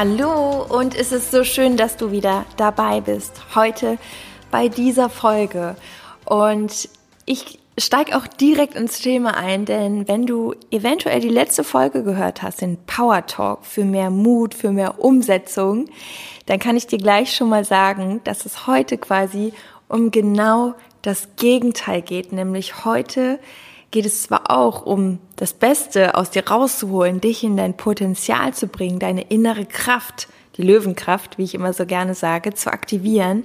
Hallo und es ist so schön, dass du wieder dabei bist heute bei dieser Folge. Und ich steige auch direkt ins Thema ein, denn wenn du eventuell die letzte Folge gehört hast, den Power Talk für mehr Mut, für mehr Umsetzung, dann kann ich dir gleich schon mal sagen, dass es heute quasi um genau das Gegenteil geht, nämlich heute geht es zwar auch um das Beste aus dir rauszuholen, dich in dein Potenzial zu bringen, deine innere Kraft, die Löwenkraft, wie ich immer so gerne sage, zu aktivieren,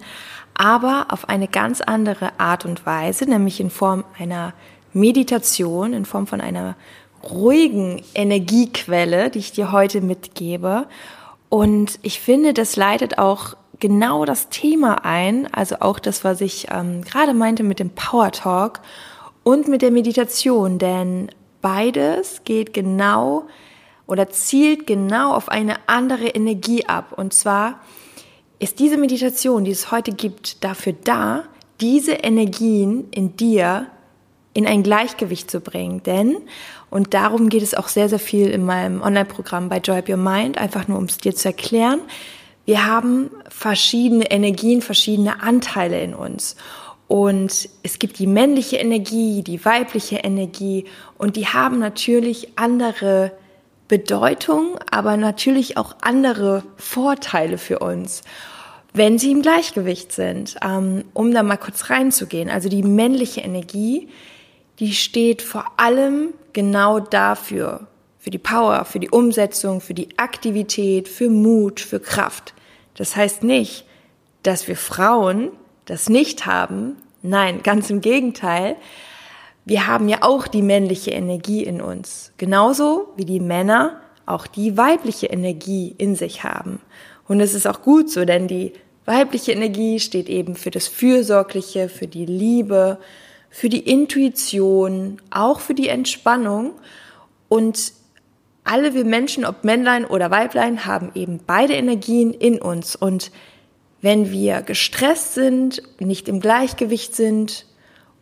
aber auf eine ganz andere Art und Weise, nämlich in Form einer Meditation, in Form von einer ruhigen Energiequelle, die ich dir heute mitgebe. Und ich finde, das leitet auch genau das Thema ein, also auch das, was ich ähm, gerade meinte mit dem Power Talk und mit der Meditation, denn beides geht genau oder zielt genau auf eine andere Energie ab. Und zwar ist diese Meditation, die es heute gibt, dafür da, diese Energien in dir in ein Gleichgewicht zu bringen. Denn, und darum geht es auch sehr, sehr viel in meinem Online-Programm bei Joy Up Your Mind, einfach nur um es dir zu erklären, wir haben verschiedene Energien, verschiedene Anteile in uns. Und es gibt die männliche Energie, die weibliche Energie und die haben natürlich andere Bedeutung, aber natürlich auch andere Vorteile für uns, wenn sie im Gleichgewicht sind. Ähm, um da mal kurz reinzugehen, also die männliche Energie, die steht vor allem genau dafür, für die Power, für die Umsetzung, für die Aktivität, für Mut, für Kraft. Das heißt nicht, dass wir Frauen das nicht haben. Nein, ganz im Gegenteil. Wir haben ja auch die männliche Energie in uns. Genauso wie die Männer auch die weibliche Energie in sich haben. Und es ist auch gut so, denn die weibliche Energie steht eben für das Fürsorgliche, für die Liebe, für die Intuition, auch für die Entspannung. Und alle wir Menschen, ob Männlein oder Weiblein, haben eben beide Energien in uns. Und wenn wir gestresst sind, nicht im Gleichgewicht sind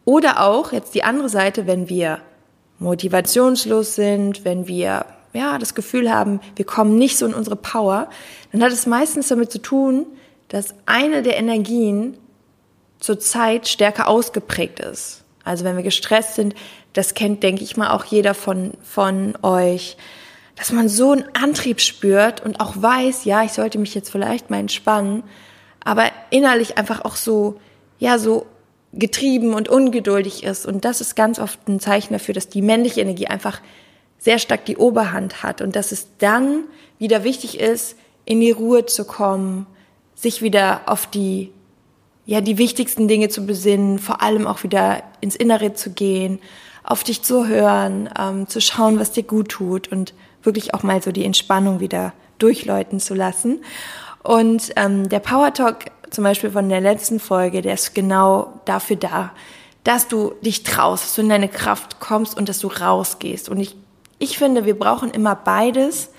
oder auch jetzt die andere Seite, wenn wir motivationslos sind, wenn wir ja das Gefühl haben, wir kommen nicht so in unsere Power, dann hat es meistens damit zu tun, dass eine der Energien zurzeit stärker ausgeprägt ist. Also wenn wir gestresst sind, das kennt, denke ich mal, auch jeder von, von euch, dass man so einen Antrieb spürt und auch weiß, ja, ich sollte mich jetzt vielleicht mal entspannen, aber innerlich einfach auch so, ja, so getrieben und ungeduldig ist. Und das ist ganz oft ein Zeichen dafür, dass die männliche Energie einfach sehr stark die Oberhand hat und dass es dann wieder wichtig ist, in die Ruhe zu kommen, sich wieder auf die, ja, die wichtigsten Dinge zu besinnen, vor allem auch wieder ins Innere zu gehen, auf dich zu hören, ähm, zu schauen, was dir gut tut und wirklich auch mal so die Entspannung wieder durchläuten zu lassen. Und ähm, der Power Talk zum Beispiel von der letzten Folge, der ist genau dafür da, dass du dich traust, dass du in deine Kraft kommst und dass du rausgehst. Und ich, ich finde, wir brauchen immer beides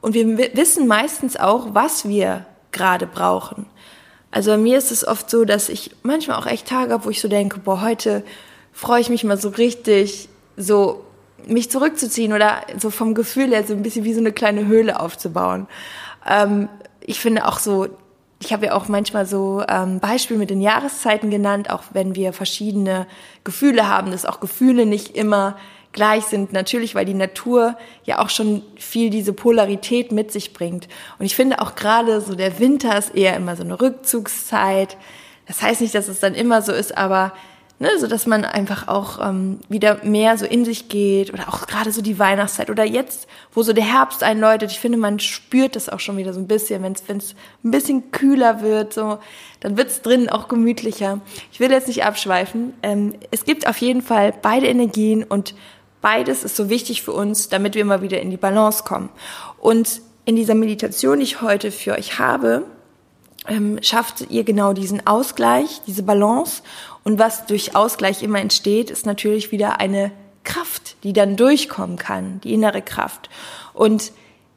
und wir wissen meistens auch, was wir gerade brauchen. Also bei mir ist es oft so, dass ich manchmal auch echt Tage habe, wo ich so denke, boah, heute freue ich mich mal so richtig, so mich zurückzuziehen oder so vom Gefühl her so ein bisschen wie so eine kleine Höhle aufzubauen. Ähm, ich finde auch so, ich habe ja auch manchmal so ähm, Beispiele mit den Jahreszeiten genannt, auch wenn wir verschiedene Gefühle haben, dass auch Gefühle nicht immer gleich sind. Natürlich, weil die Natur ja auch schon viel diese Polarität mit sich bringt. Und ich finde auch gerade so der Winter ist eher immer so eine Rückzugszeit. Das heißt nicht, dass es dann immer so ist, aber ne, so dass man einfach auch ähm, wieder mehr so in sich geht oder auch gerade so die Weihnachtszeit oder jetzt, wo so der Herbst einläutet, ich finde, man spürt das auch schon wieder so ein bisschen, wenn es ein bisschen kühler wird, so, dann wird's drinnen auch gemütlicher. Ich will jetzt nicht abschweifen. Ähm, es gibt auf jeden Fall beide Energien und beides ist so wichtig für uns, damit wir immer wieder in die Balance kommen. Und in dieser Meditation, die ich heute für euch habe, ähm, schafft ihr genau diesen Ausgleich, diese Balance. Und was durch Ausgleich immer entsteht, ist natürlich wieder eine Kraft, die dann durchkommen kann, die innere Kraft. Und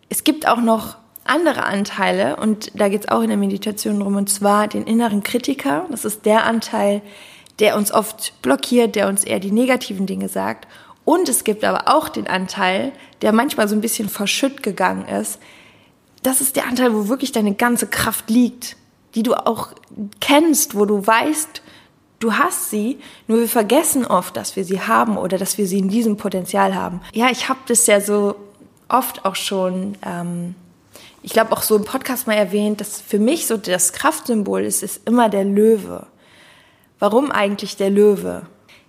es gibt auch noch andere Anteile und da geht es auch in der Meditation drum und zwar den inneren Kritiker. Das ist der Anteil, der uns oft blockiert, der uns eher die negativen Dinge sagt. Und es gibt aber auch den Anteil, der manchmal so ein bisschen verschütt gegangen ist. Das ist der Anteil, wo wirklich deine ganze Kraft liegt, die du auch kennst, wo du weißt, du hast sie, nur wir vergessen oft, dass wir sie haben oder dass wir sie in diesem Potenzial haben. Ja, ich habe das ja so oft auch schon, ähm, ich glaube auch so im Podcast mal erwähnt, dass für mich so das Kraftsymbol ist, ist immer der Löwe. Warum eigentlich der Löwe?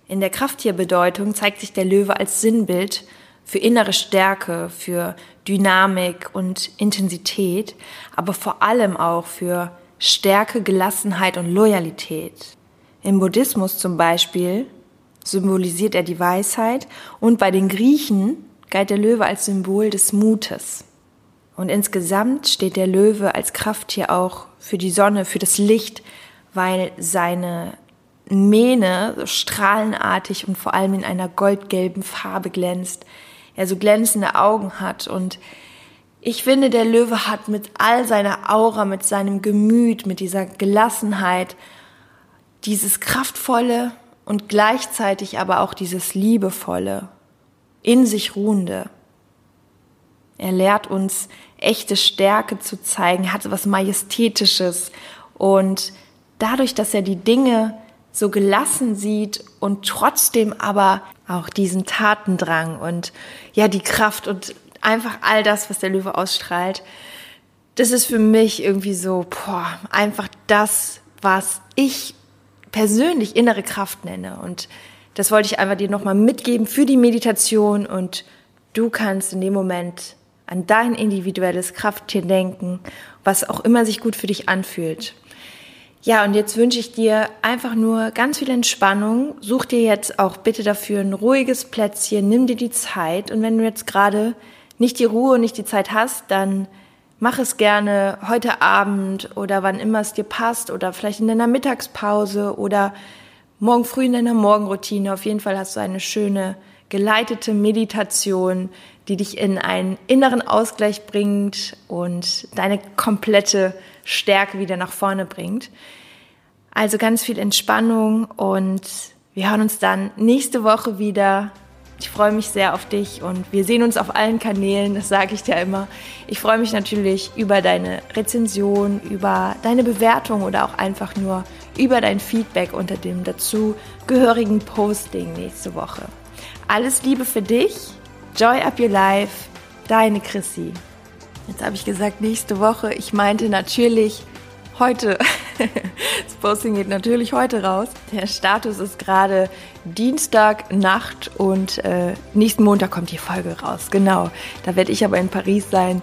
In der Krafttierbedeutung zeigt sich der Löwe als Sinnbild für innere Stärke, für Dynamik und Intensität, aber vor allem auch für Stärke, Gelassenheit und Loyalität. Im Buddhismus zum Beispiel symbolisiert er die Weisheit und bei den Griechen galt der Löwe als Symbol des Mutes. Und insgesamt steht der Löwe als Krafttier auch für die Sonne, für das Licht, weil seine Mähne so strahlenartig und vor allem in einer goldgelben Farbe glänzt. Er so glänzende Augen hat und ich finde, der Löwe hat mit all seiner Aura, mit seinem Gemüt, mit dieser Gelassenheit, dieses kraftvolle und gleichzeitig aber auch dieses liebevolle, in sich ruhende. Er lehrt uns echte Stärke zu zeigen, hat was Majestätisches und dadurch, dass er die Dinge so gelassen sieht und trotzdem aber auch diesen Tatendrang und ja die Kraft und einfach all das, was der Löwe ausstrahlt, das ist für mich irgendwie so, boah, einfach das, was ich persönlich innere Kraft nenne. Und das wollte ich einfach dir nochmal mitgeben für die Meditation und du kannst in dem Moment an dein individuelles Krafttier denken, was auch immer sich gut für dich anfühlt. Ja, und jetzt wünsche ich dir einfach nur ganz viel Entspannung. Such dir jetzt auch bitte dafür ein ruhiges Plätzchen, nimm dir die Zeit und wenn du jetzt gerade nicht die Ruhe und nicht die Zeit hast, dann mach es gerne heute Abend oder wann immer es dir passt oder vielleicht in deiner Mittagspause oder morgen früh in deiner Morgenroutine. Auf jeden Fall hast du eine schöne geleitete Meditation, die dich in einen inneren Ausgleich bringt und deine komplette Stärke wieder nach vorne bringt. Also ganz viel Entspannung und wir hören uns dann nächste Woche wieder ich freue mich sehr auf dich und wir sehen uns auf allen Kanälen, das sage ich dir immer. Ich freue mich natürlich über deine Rezension, über deine Bewertung oder auch einfach nur über dein Feedback unter dem dazu gehörigen Posting nächste Woche. Alles Liebe für dich, Joy Up Your Life, deine Chrissy. Jetzt habe ich gesagt nächste Woche, ich meinte natürlich heute. Das Posting geht natürlich heute raus. Der Status ist gerade Dienstag Nacht und äh, nächsten Montag kommt die Folge raus. Genau. Da werde ich aber in Paris sein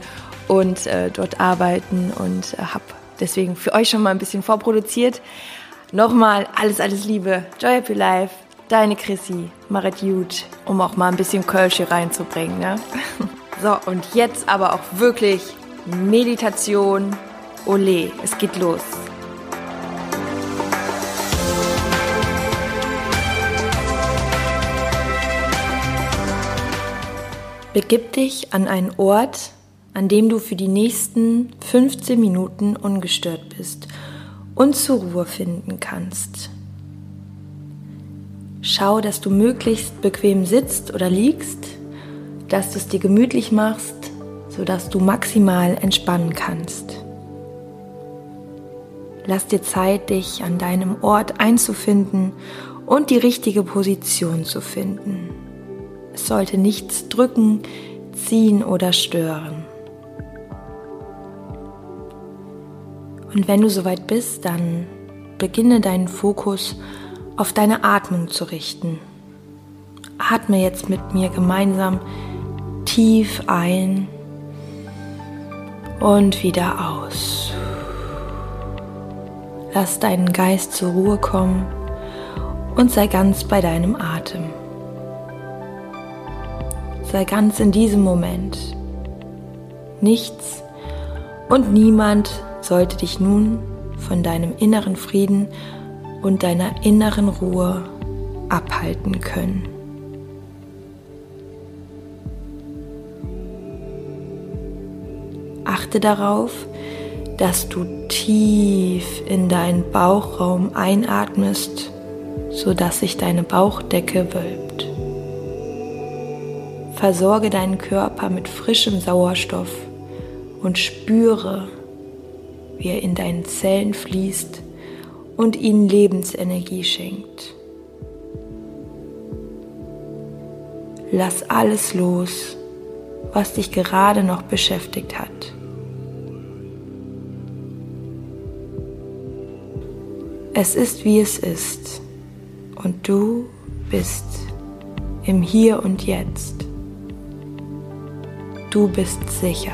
und äh, dort arbeiten und äh, habe deswegen für euch schon mal ein bisschen vorproduziert. Nochmal alles, alles Liebe. Joy Happy Life. Deine Chrissy, Marit Jut, um auch mal ein bisschen Kölsch hier reinzubringen. Ne? So, und jetzt aber auch wirklich Meditation. Ole, es geht los. Begib dich an einen Ort, an dem du für die nächsten 15 Minuten ungestört bist und zur Ruhe finden kannst. Schau, dass du möglichst bequem sitzt oder liegst, dass du es dir gemütlich machst, sodass du maximal entspannen kannst. Lass dir Zeit, dich an deinem Ort einzufinden und die richtige Position zu finden. Es sollte nichts drücken, ziehen oder stören. Und wenn du soweit bist, dann beginne deinen Fokus auf deine Atmung zu richten. Atme jetzt mit mir gemeinsam tief ein und wieder aus. Lass deinen Geist zur Ruhe kommen und sei ganz bei deinem Atem. Sei ganz in diesem Moment. Nichts Und niemand sollte dich nun von deinem inneren Frieden und deiner inneren Ruhe abhalten können. Achte darauf, dass du tief in deinen Bauchraum einatmest, sodass sich deine Bauchdecke wölbt. Versorge deinen Körper mit frischem Sauerstoff und spüre, wie er in deinen Zellen fließt und ihnen Lebensenergie schenkt. Lass alles los, was dich gerade noch beschäftigt hat. Es ist wie es ist und du bist im Hier und Jetzt. Du bist sicher.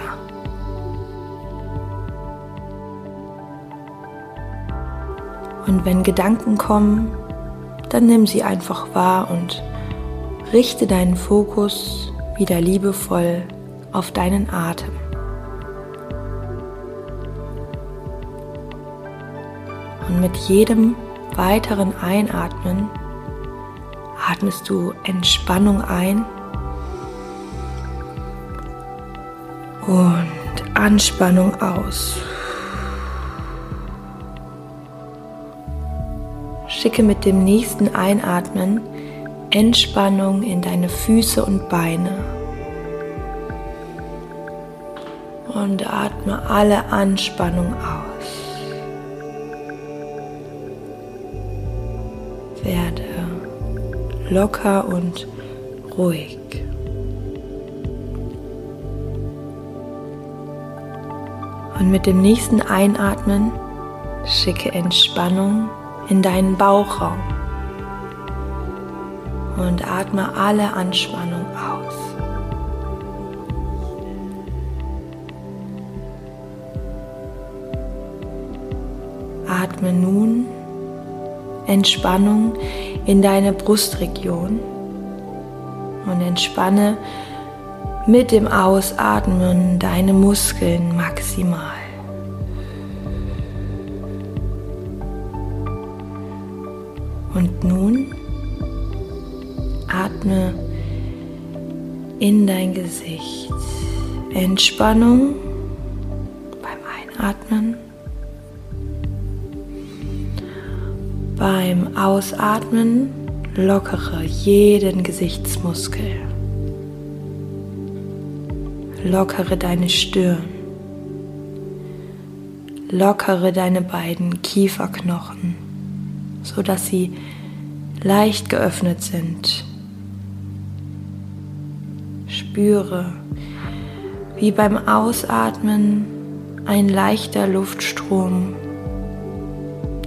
Und wenn Gedanken kommen, dann nimm sie einfach wahr und richte deinen Fokus wieder liebevoll auf deinen Atem. Und mit jedem weiteren Einatmen atmest du Entspannung ein und Anspannung aus. Schicke mit dem nächsten Einatmen Entspannung in deine Füße und Beine. Und atme alle Anspannung aus. Werde locker und ruhig. Und mit dem nächsten Einatmen schicke Entspannung in deinen Bauchraum und atme alle Anspannung aus. Atme nun Entspannung in deine Brustregion und entspanne mit dem Ausatmen deine Muskeln maximal. Und nun atme in dein Gesicht. Entspannung beim Einatmen. Beim Ausatmen lockere jeden Gesichtsmuskel. Lockere deine Stirn. Lockere deine beiden Kieferknochen, sodass sie leicht geöffnet sind. Spüre, wie beim Ausatmen ein leichter Luftstrom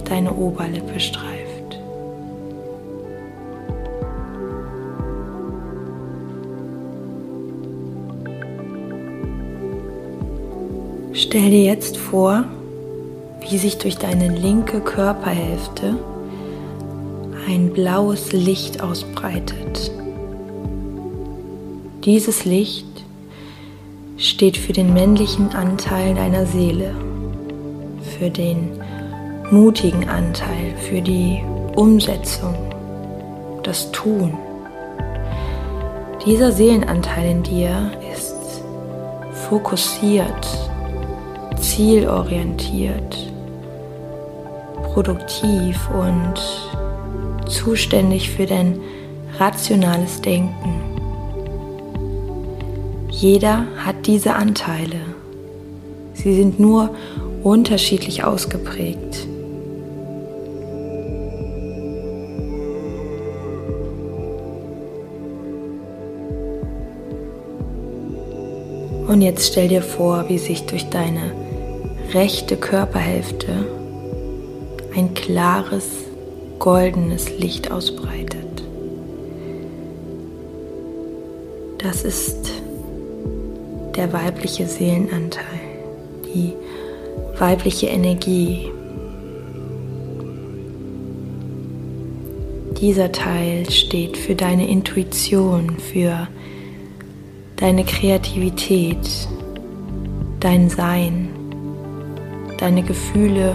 deine Oberlippe streift. Stell dir jetzt vor, wie sich durch deine linke Körperhälfte ein blaues Licht ausbreitet. Dieses Licht steht für den männlichen Anteil deiner Seele, für den mutigen Anteil, für die Umsetzung, das Tun. Dieser Seelenanteil in dir ist fokussiert zielorientiert, produktiv und zuständig für dein rationales Denken. Jeder hat diese Anteile. Sie sind nur unterschiedlich ausgeprägt. Und jetzt stell dir vor, wie sich durch deine rechte Körperhälfte ein klares, goldenes Licht ausbreitet. Das ist der weibliche Seelenanteil, die weibliche Energie. Dieser Teil steht für deine Intuition, für deine Kreativität, dein Sein deine Gefühle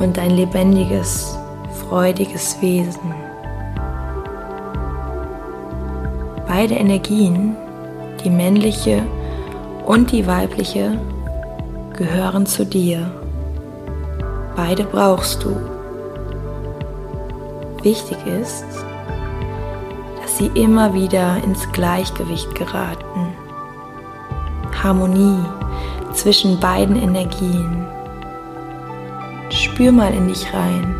und dein lebendiges, freudiges Wesen. Beide Energien, die männliche und die weibliche, gehören zu dir. Beide brauchst du. Wichtig ist, dass sie immer wieder ins Gleichgewicht geraten. Harmonie zwischen beiden Energien. Spür mal in dich rein.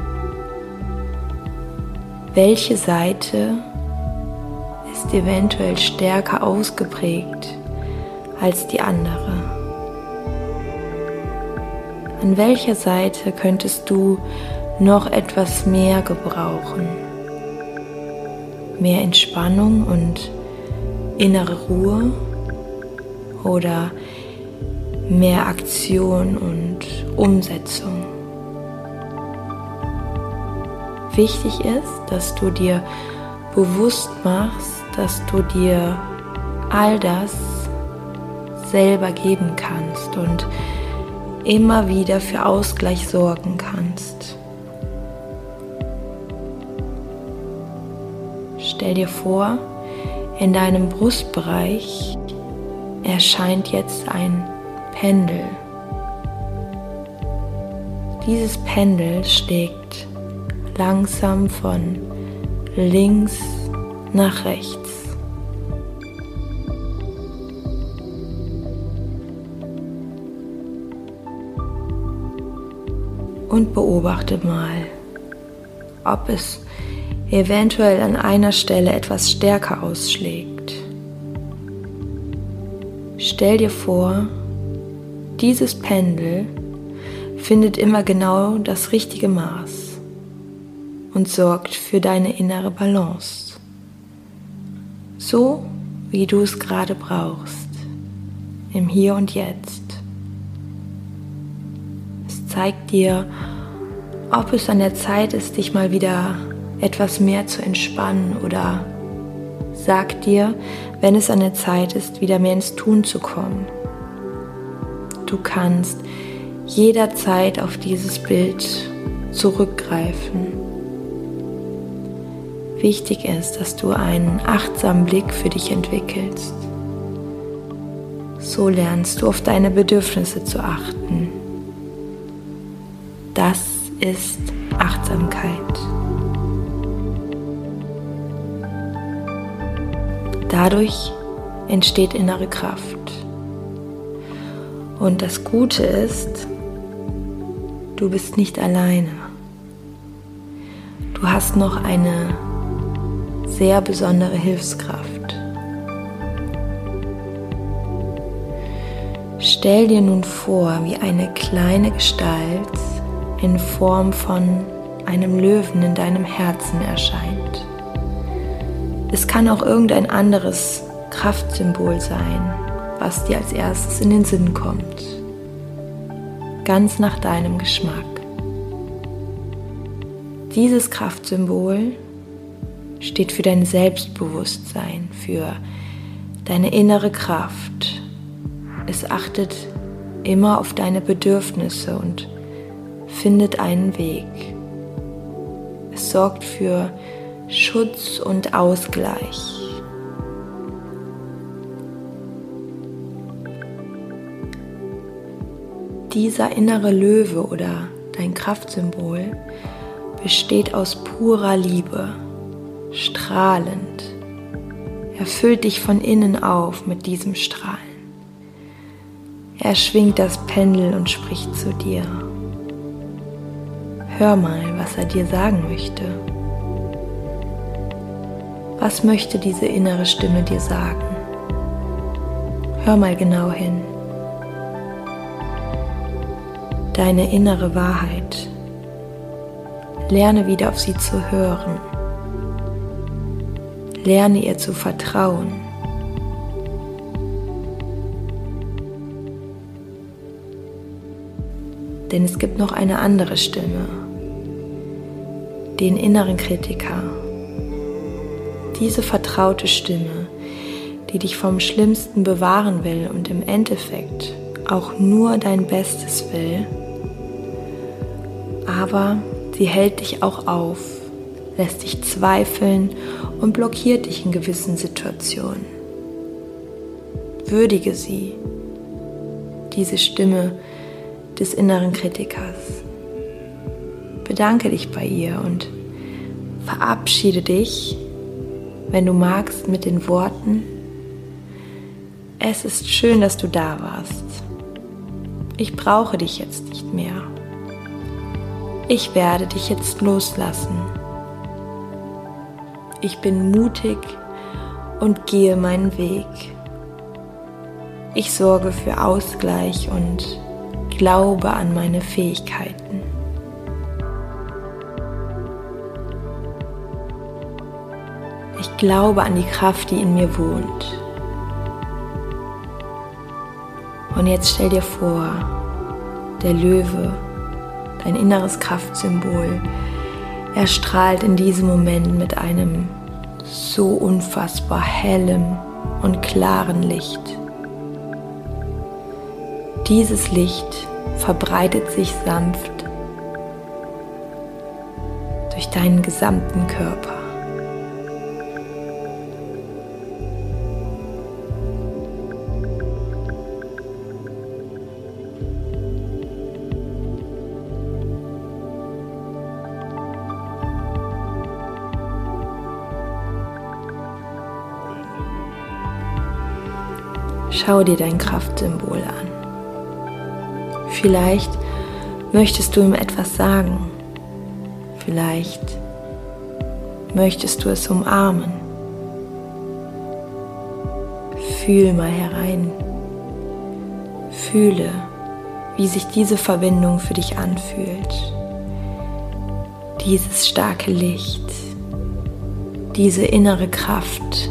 Welche Seite ist eventuell stärker ausgeprägt als die andere? An welcher Seite könntest du noch etwas mehr gebrauchen? Mehr Entspannung und innere Ruhe oder mehr Aktion und Umsetzung. Wichtig ist, dass du dir bewusst machst, dass du dir all das selber geben kannst und immer wieder für Ausgleich sorgen kannst. Stell dir vor, in deinem Brustbereich erscheint jetzt ein Pendel. Dieses Pendel schlägt langsam von links nach rechts. Und beobachte mal, ob es eventuell an einer Stelle etwas stärker ausschlägt. Stell dir vor, dieses Pendel findet immer genau das richtige Maß und sorgt für deine innere Balance. So wie du es gerade brauchst, im Hier und Jetzt. Es zeigt dir, ob es an der Zeit ist, dich mal wieder etwas mehr zu entspannen oder sagt dir, wenn es an der Zeit ist, wieder mehr ins Tun zu kommen. Du kannst jederzeit auf dieses Bild zurückgreifen. Wichtig ist, dass du einen achtsamen Blick für dich entwickelst. So lernst du auf deine Bedürfnisse zu achten. Das ist Achtsamkeit. Dadurch entsteht innere Kraft. Und das Gute ist, du bist nicht alleine. Du hast noch eine sehr besondere Hilfskraft. Stell dir nun vor, wie eine kleine Gestalt in Form von einem Löwen in deinem Herzen erscheint. Es kann auch irgendein anderes Kraftsymbol sein, was dir als erstes in den Sinn kommt. Ganz nach deinem Geschmack. Dieses Kraftsymbol steht für dein Selbstbewusstsein, für deine innere Kraft. Es achtet immer auf deine Bedürfnisse und findet einen Weg. Es sorgt für Schutz und Ausgleich. Dieser innere Löwe oder dein Kraftsymbol besteht aus purer Liebe, strahlend. Er füllt dich von innen auf mit diesem Strahlen. Er schwingt das Pendel und spricht zu dir. Hör mal, was er dir sagen möchte. Was möchte diese innere Stimme dir sagen? Hör mal genau hin deine innere Wahrheit. Lerne wieder auf sie zu hören. Lerne ihr zu vertrauen. Denn es gibt noch eine andere Stimme, den inneren Kritiker. Diese vertraute Stimme, die dich vom Schlimmsten bewahren will und im Endeffekt auch nur dein Bestes will, Aber sie hält dich auch auf, lässt dich zweifeln und blockiert dich in gewissen Situationen. Würdige sie, diese Stimme des inneren Kritikers. Bedanke dich bei ihr und verabschiede dich, wenn du magst, mit den Worten, es ist schön, dass du da warst. Ich brauche dich jetzt nicht mehr. Ich werde dich jetzt loslassen. Ich bin mutig und gehe meinen Weg. Ich sorge für Ausgleich und glaube an meine Fähigkeiten. Ich glaube an die Kraft, die in mir wohnt. Und jetzt stell dir vor, der Löwe, dein inneres Kraftsymbol, er strahlt in diesem Moment mit einem so unfassbar hellem und klaren Licht. Dieses Licht verbreitet sich sanft durch deinen gesamten Körper. Schau dir dein Kraftsymbol an. Vielleicht möchtest du ihm etwas sagen. Vielleicht möchtest du es umarmen. Fühl mal herein. Fühle, wie sich diese Verbindung für dich anfühlt. Dieses starke Licht, diese innere Kraft,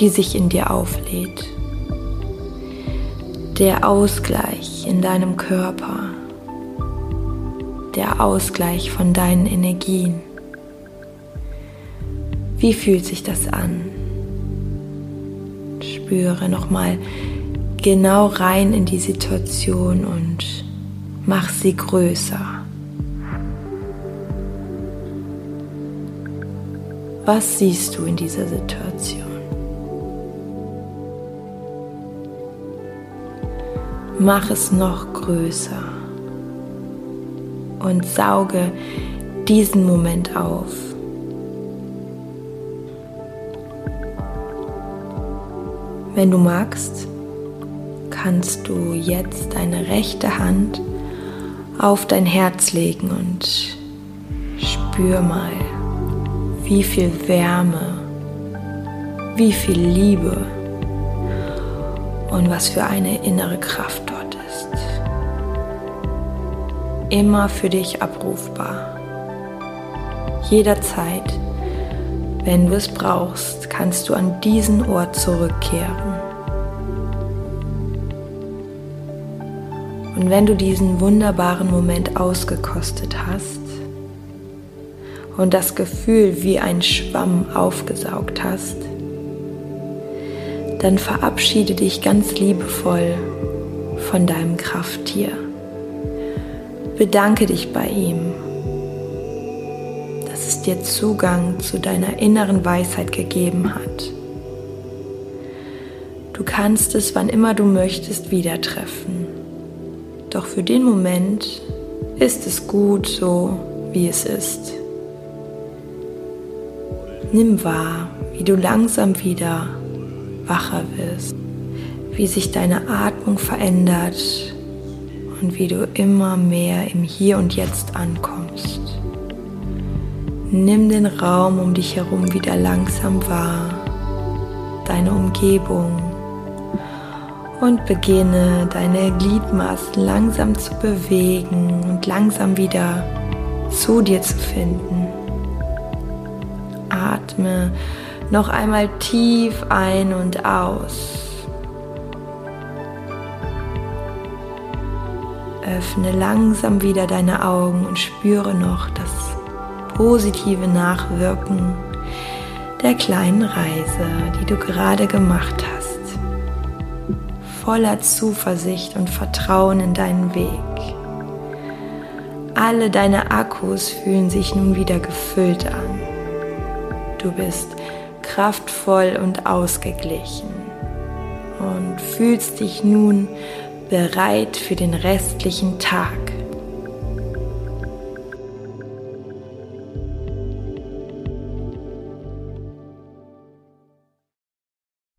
die sich in dir auflädt der Ausgleich in deinem Körper, der Ausgleich von deinen Energien. Wie fühlt sich das an? Spüre nochmal genau rein in die Situation und mach sie größer. Was siehst du in dieser Situation? Mach es noch größer und sauge diesen Moment auf. Wenn du magst, kannst du jetzt deine rechte Hand auf dein Herz legen und spür mal, wie viel Wärme, wie viel Liebe und was für eine innere Kraft Immer für dich abrufbar. Jederzeit, wenn du es brauchst, kannst du an diesen Ort zurückkehren. Und wenn du diesen wunderbaren Moment ausgekostet hast und das Gefühl wie ein Schwamm aufgesaugt hast, dann verabschiede dich ganz liebevoll von deinem Krafttier. Bedanke dich bei ihm, dass es dir Zugang zu deiner inneren Weisheit gegeben hat. Du kannst es, wann immer du möchtest, wieder treffen. Doch für den Moment ist es gut so, wie es ist. Nimm wahr, wie du langsam wieder wacher wirst, wie sich deine Atmung verändert und wie du immer mehr im Hier und Jetzt ankommst. Nimm den Raum um dich herum wieder langsam wahr, deine Umgebung und beginne deine Gliedmaßen langsam zu bewegen und langsam wieder zu dir zu finden. Atme noch einmal tief ein und aus. Öffne langsam wieder deine Augen und spüre noch das positive Nachwirken der kleinen Reise, die du gerade gemacht hast. Voller Zuversicht und Vertrauen in deinen Weg. Alle deine Akkus fühlen sich nun wieder gefüllt an. Du bist kraftvoll und ausgeglichen und fühlst dich nun bereit für den restlichen Tag.